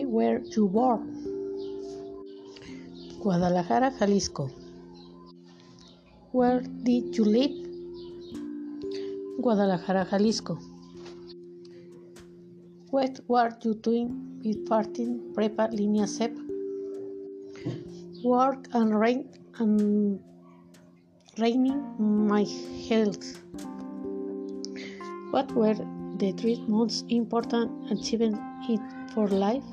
were you born? Guadalajara, Jalisco. Where did you live? Guadalajara, Jalisco. What were you doing with parting prepa línea SEP? Work and rain and raining my health. What were the three most important achievements for life?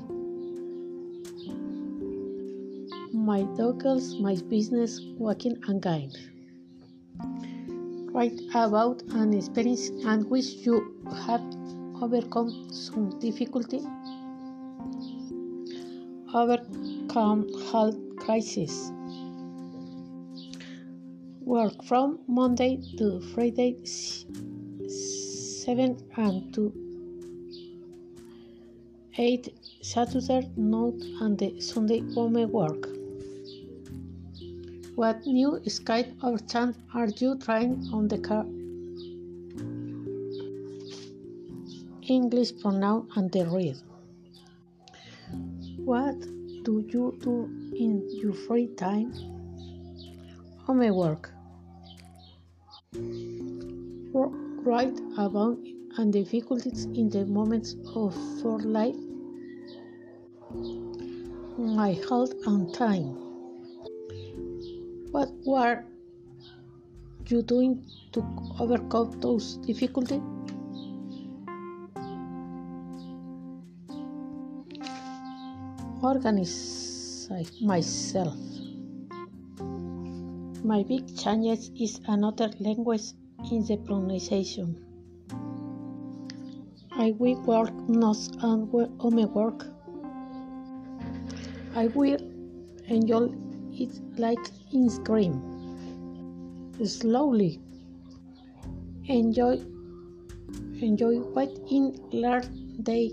My dogs, my business, walking and guide. Write about an experience and which you have overcome some difficulty. Overcome health crisis. Work from Monday to Friday 7 and to 8 Saturday note and the Sunday home work. What new skill or chant are you trying on the car? English pronoun and the read. What do you do in your free time? Homework. Write about and difficulties in the moments of for life. My health and time. What were you doing to overcome those difficulties? Organize myself. My big challenge is another language in the pronunciation. I will work notes and homework. I will enjoy it like ice cream. Slowly. Enjoy enjoy what in learn day